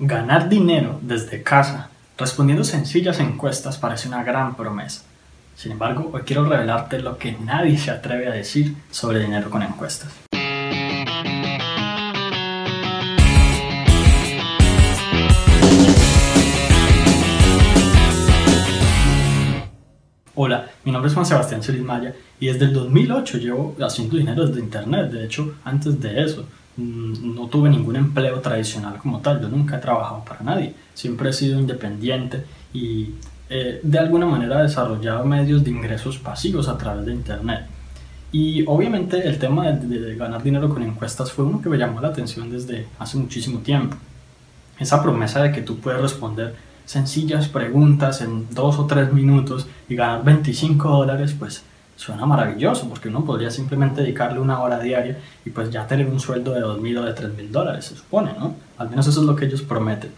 Ganar dinero desde casa respondiendo sencillas encuestas parece una gran promesa. Sin embargo, hoy quiero revelarte lo que nadie se atreve a decir sobre dinero con encuestas. Hola, mi nombre es Juan Sebastián Solís Maya y desde el 2008 llevo haciendo dinero desde internet. De hecho, antes de eso, no tuve ningún empleo tradicional como tal, yo nunca he trabajado para nadie, siempre he sido independiente y eh, de alguna manera he desarrollado medios de ingresos pasivos a través de Internet. Y obviamente el tema de, ganar dinero con encuestas fue uno que me llamó la atención desde hace muchísimo tiempo. Esa promesa de que tú puedes responder sencillas preguntas en dos o tres minutos y ganar 25 dólares, pues suena maravilloso porque uno podría simplemente dedicarle una hora diaria y pues ya tener un sueldo de 2.000 o de 3.000 dólares, se supone, ¿no? Al menos eso es lo que ellos prometen.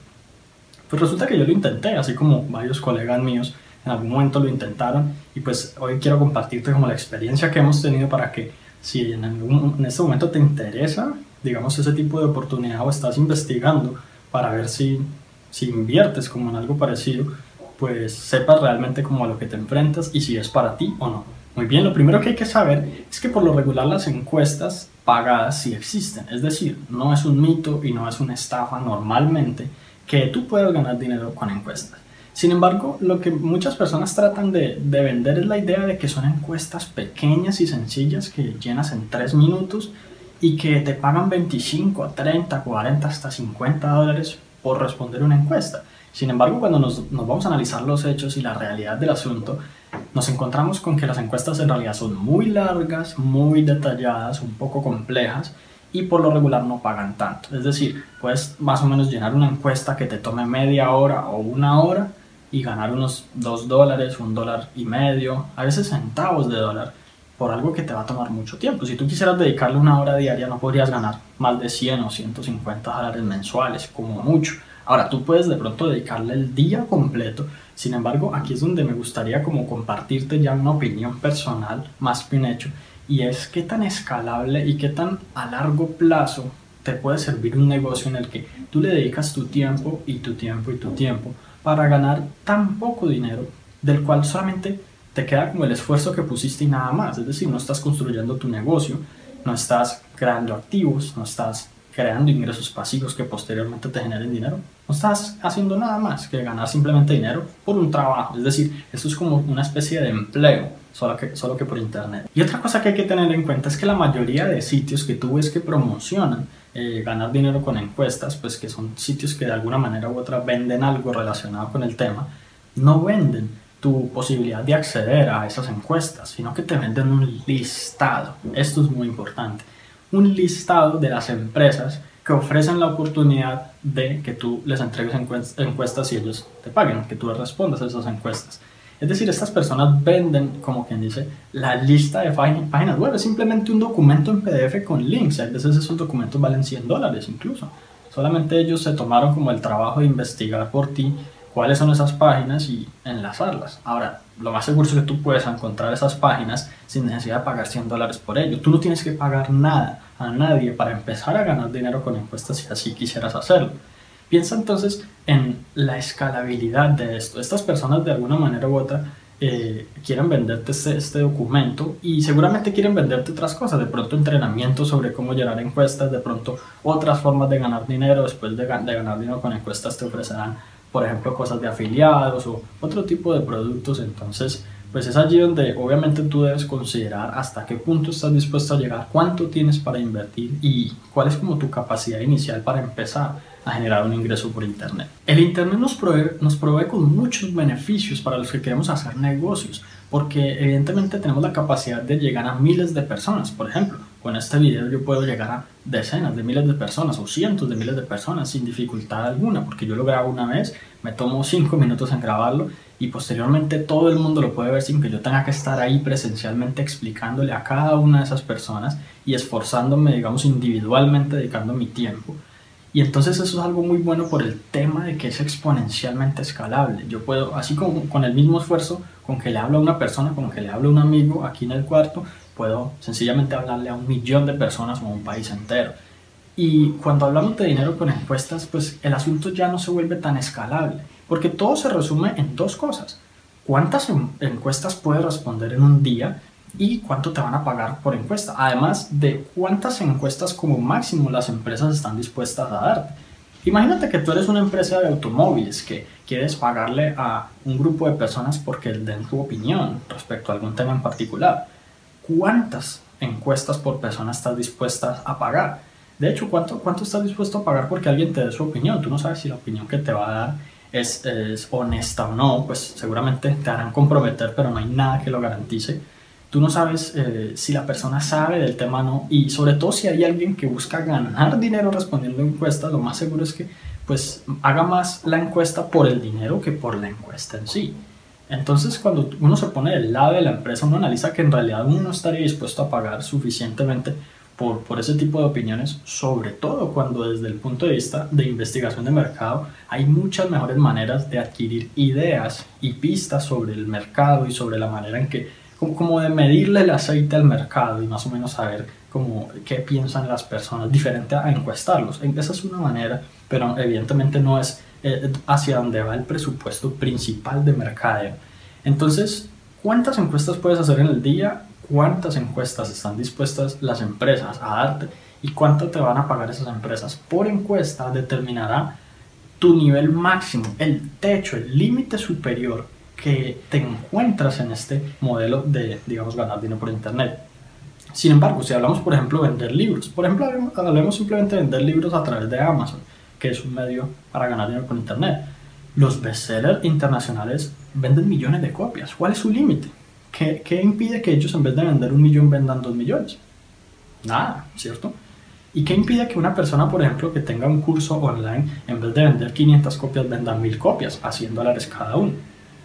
Pues resulta que yo lo intenté, así como varios colegas míos en algún momento lo intentaron y pues hoy quiero compartirte como la experiencia que hemos tenido para que si en, en este momento te interesa, digamos, ese tipo de oportunidad o estás investigando para ver si, si inviertes como en algo parecido, pues sepas realmente como a lo que te enfrentas y si es para ti o no. Muy bien, lo primero que hay que saber es que por lo regular las encuestas pagadas sí existen, es decir, no es un mito y no es una estafa normalmente que tú puedas ganar dinero con encuestas. Sin embargo, lo que muchas personas tratan de, de vender es la idea de que son encuestas pequeñas y sencillas que llenas en 3 minutos y que te pagan 25, 30, 40, hasta 50 dólares por responder una encuesta. Sin embargo, cuando nos, vamos a analizar los hechos y la realidad del asunto, nos encontramos con que las encuestas en realidad son muy largas, muy detalladas, un poco complejas y por lo regular no pagan tanto. Es decir, puedes más o menos llenar una encuesta que te tome media hora o una hora y ganar unos 2 dólares, un dólar y medio, a veces centavos de dólar por algo que te va a tomar mucho tiempo. Si tú quisieras dedicarle una hora diaria no podrías ganar más de 100 o 150 dólares mensuales, como mucho. Ahora, tú puedes de pronto dedicarle el día completo, sin embargo, aquí es donde me gustaría como compartirte ya una opinión personal más que un hecho, y es qué tan escalable y qué tan a largo plazo te puede servir un negocio en el que tú le dedicas tu tiempo y tu tiempo y tu tiempo para ganar tan poco dinero del cual solamente te queda como el esfuerzo que pusiste y nada más. Es decir, no estás construyendo tu negocio, no estás creando activos, no estás creando ingresos pasivos que posteriormente te generen dinero. No estás haciendo nada más que ganar simplemente dinero por un trabajo. Es decir, esto es como una especie de empleo, solo que, solo que por internet. Y otra cosa que hay que tener en cuenta es que la mayoría de sitios que tú ves que promocionan eh, ganar dinero con encuestas, pues que son sitios que de alguna manera u otra venden algo relacionado con el tema, no venden tu posibilidad de acceder a esas encuestas, sino que te venden un listado. Esto es muy importante un listado de las empresas que ofrecen la oportunidad de que tú les entregues encuestas y ellos te paguen, que tú respondas a esas encuestas. Es decir, estas personas venden, como quien dice, la lista de páginas web. Es simplemente un documento en PDF con links. A veces esos documentos valen 100 dólares incluso. Solamente ellos se tomaron como el trabajo de investigar por ti cuáles son esas páginas y enlazarlas. Ahora, lo más seguro es que tú puedes encontrar esas páginas sin necesidad de pagar 100 dólares por ello. Tú no tienes que pagar nada a nadie para empezar a ganar dinero con encuestas si así quisieras hacerlo. Piensa entonces en la escalabilidad de esto. Estas personas de alguna manera u otra eh, quieren venderte este, este, documento y seguramente quieren venderte otras cosas, de pronto entrenamiento sobre cómo llenar encuestas, de pronto otras formas de ganar dinero, después de, de ganar dinero con encuestas te ofrecerán por ejemplo, cosas de afiliados o otro tipo de productos. Entonces, pues es allí donde obviamente tú debes considerar hasta qué punto estás dispuesto a llegar, cuánto tienes para invertir y cuál es como tu capacidad inicial para empezar a generar un ingreso por Internet. El Internet nos provee, nos provee con muchos beneficios para los que queremos hacer negocios, porque evidentemente tenemos la capacidad de llegar a miles de personas. Por ejemplo, con este video yo puedo llegar a decenas de miles de personas o cientos de miles de personas sin dificultad alguna, porque yo lo grabo una vez, me tomo cinco minutos en grabarlo y posteriormente todo el mundo lo puede ver sin que yo tenga que estar ahí presencialmente explicándole a cada una de esas personas y esforzándome, digamos, individualmente, dedicando mi tiempo. Y entonces eso es algo muy bueno por el tema de que es exponencialmente escalable. Yo puedo, así como con el mismo esfuerzo con que le hablo a una persona, con que le hablo a un amigo aquí en el cuarto, puedo sencillamente hablarle a un millón de personas o a un país entero. Y cuando hablamos de dinero con encuestas, pues el asunto ya no se vuelve tan escalable, porque todo se resume en dos cosas. ¿Cuántas encuestas puedes responder en un día y cuánto te van a pagar por encuesta? Además de cuántas encuestas como máximo las empresas están dispuestas a darte. Imagínate que tú eres una empresa de automóviles que quieres pagarle a un grupo de personas porque den tu opinión respecto a algún tema en particular. ¿Cuántas encuestas por persona estás dispuesta a pagar? De hecho, ¿cuánto, ¿cuánto estás dispuesto a pagar porque alguien te dé su opinión? Tú no sabes si la opinión que te va a dar es, es honesta o no, pues seguramente te harán comprometer, pero no hay nada que lo garantice. Tú no sabes eh, si la persona sabe del tema o no, y sobre todo si hay alguien que busca ganar dinero respondiendo encuestas, lo más seguro es que pues haga más la encuesta por el dinero que por la encuesta en sí. Entonces, cuando uno se pone del lado de la empresa, uno analiza que en realidad uno no estaría dispuesto a pagar suficientemente por, por, ese tipo de opiniones, sobre todo cuando desde el punto de vista de investigación de mercado hay muchas mejores maneras de adquirir ideas y pistas sobre el mercado y sobre la manera en que, como, como de medirle el aceite al mercado y más o menos saber como qué piensan las personas, diferente a encuestarlos. Esa es una manera, pero evidentemente no es eh, hacia donde va el presupuesto principal de mercadeo. Entonces, ¿cuántas encuestas puedes hacer en el día? ¿Cuántas encuestas están dispuestas las empresas a darte? ¿Y cuánto te van a pagar esas empresas? Por encuesta determinará tu nivel máximo, el techo, el límite superior que te encuentras en este modelo de, digamos, ganar dinero por Internet. Sin embargo, si hablamos, por ejemplo, de vender libros, por ejemplo, hablemos simplemente de vender libros a través de Amazon que es un medio para ganar dinero con Internet. Los bestsellers internacionales venden millones de copias. ¿Cuál es su límite? ¿Qué, ¿Qué, impide que ellos en vez de vender un millón vendan dos millones? Nada, ¿cierto? ¿Y qué impide que una persona, por ejemplo, que tenga un curso online, en vez de vender 500 copias, venda 1000 copias a 100 dólares cada uno?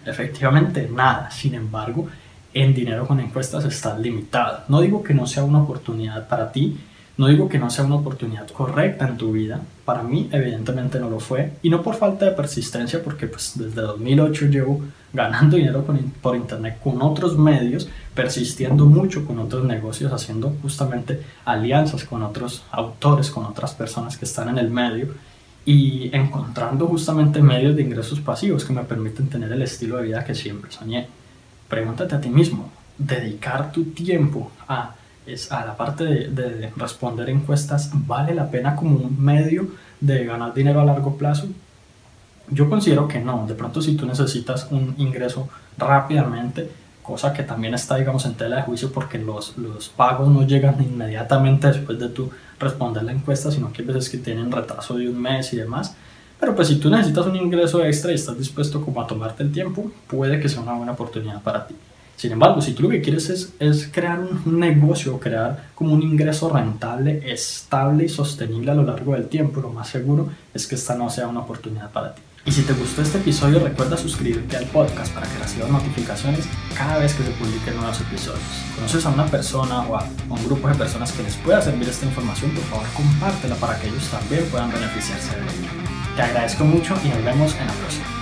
Efectivamente, nada. Sin embargo, en dinero con encuestas está limitado. No digo que no sea una oportunidad para ti, no digo que no sea una oportunidad correcta en tu vida, para mí evidentemente no lo fue, y no por falta de persistencia, porque pues desde 2008 llevo ganando dinero por internet con otros medios, persistiendo mucho con otros negocios, haciendo justamente alianzas con otros autores, con otras personas que están en el medio, y encontrando justamente medios de ingresos pasivos que me permiten tener el estilo de vida que siempre soñé. Pregúntate a ti mismo, dedicar tu tiempo a es a la parte de, responder encuestas, ¿vale la pena como un medio de ganar dinero a largo plazo? Yo considero que no. De pronto si tú necesitas un ingreso rápidamente, cosa que también está, digamos, en tela de juicio porque los, los pagos no llegan inmediatamente después de tú responder la encuesta, sino que hay veces que tienen retraso de un mes y demás. Pero pues si tú necesitas un ingreso extra y estás dispuesto como a tomarte el tiempo, puede que sea una buena oportunidad para ti. Sin embargo, si tú lo que quieres es, es crear un negocio, crear como un ingreso rentable, estable y sostenible a lo largo del tiempo, lo más seguro es que esta no sea una oportunidad para ti. Y si te gustó este episodio, recuerda suscribirte al podcast para que recibas notificaciones cada vez que se publiquen nuevos episodios. Si conoces a una persona o a un grupo de personas que les pueda servir esta información, por favor compártela para que ellos también puedan beneficiarse de ella. Te agradezco mucho y nos vemos en la próxima.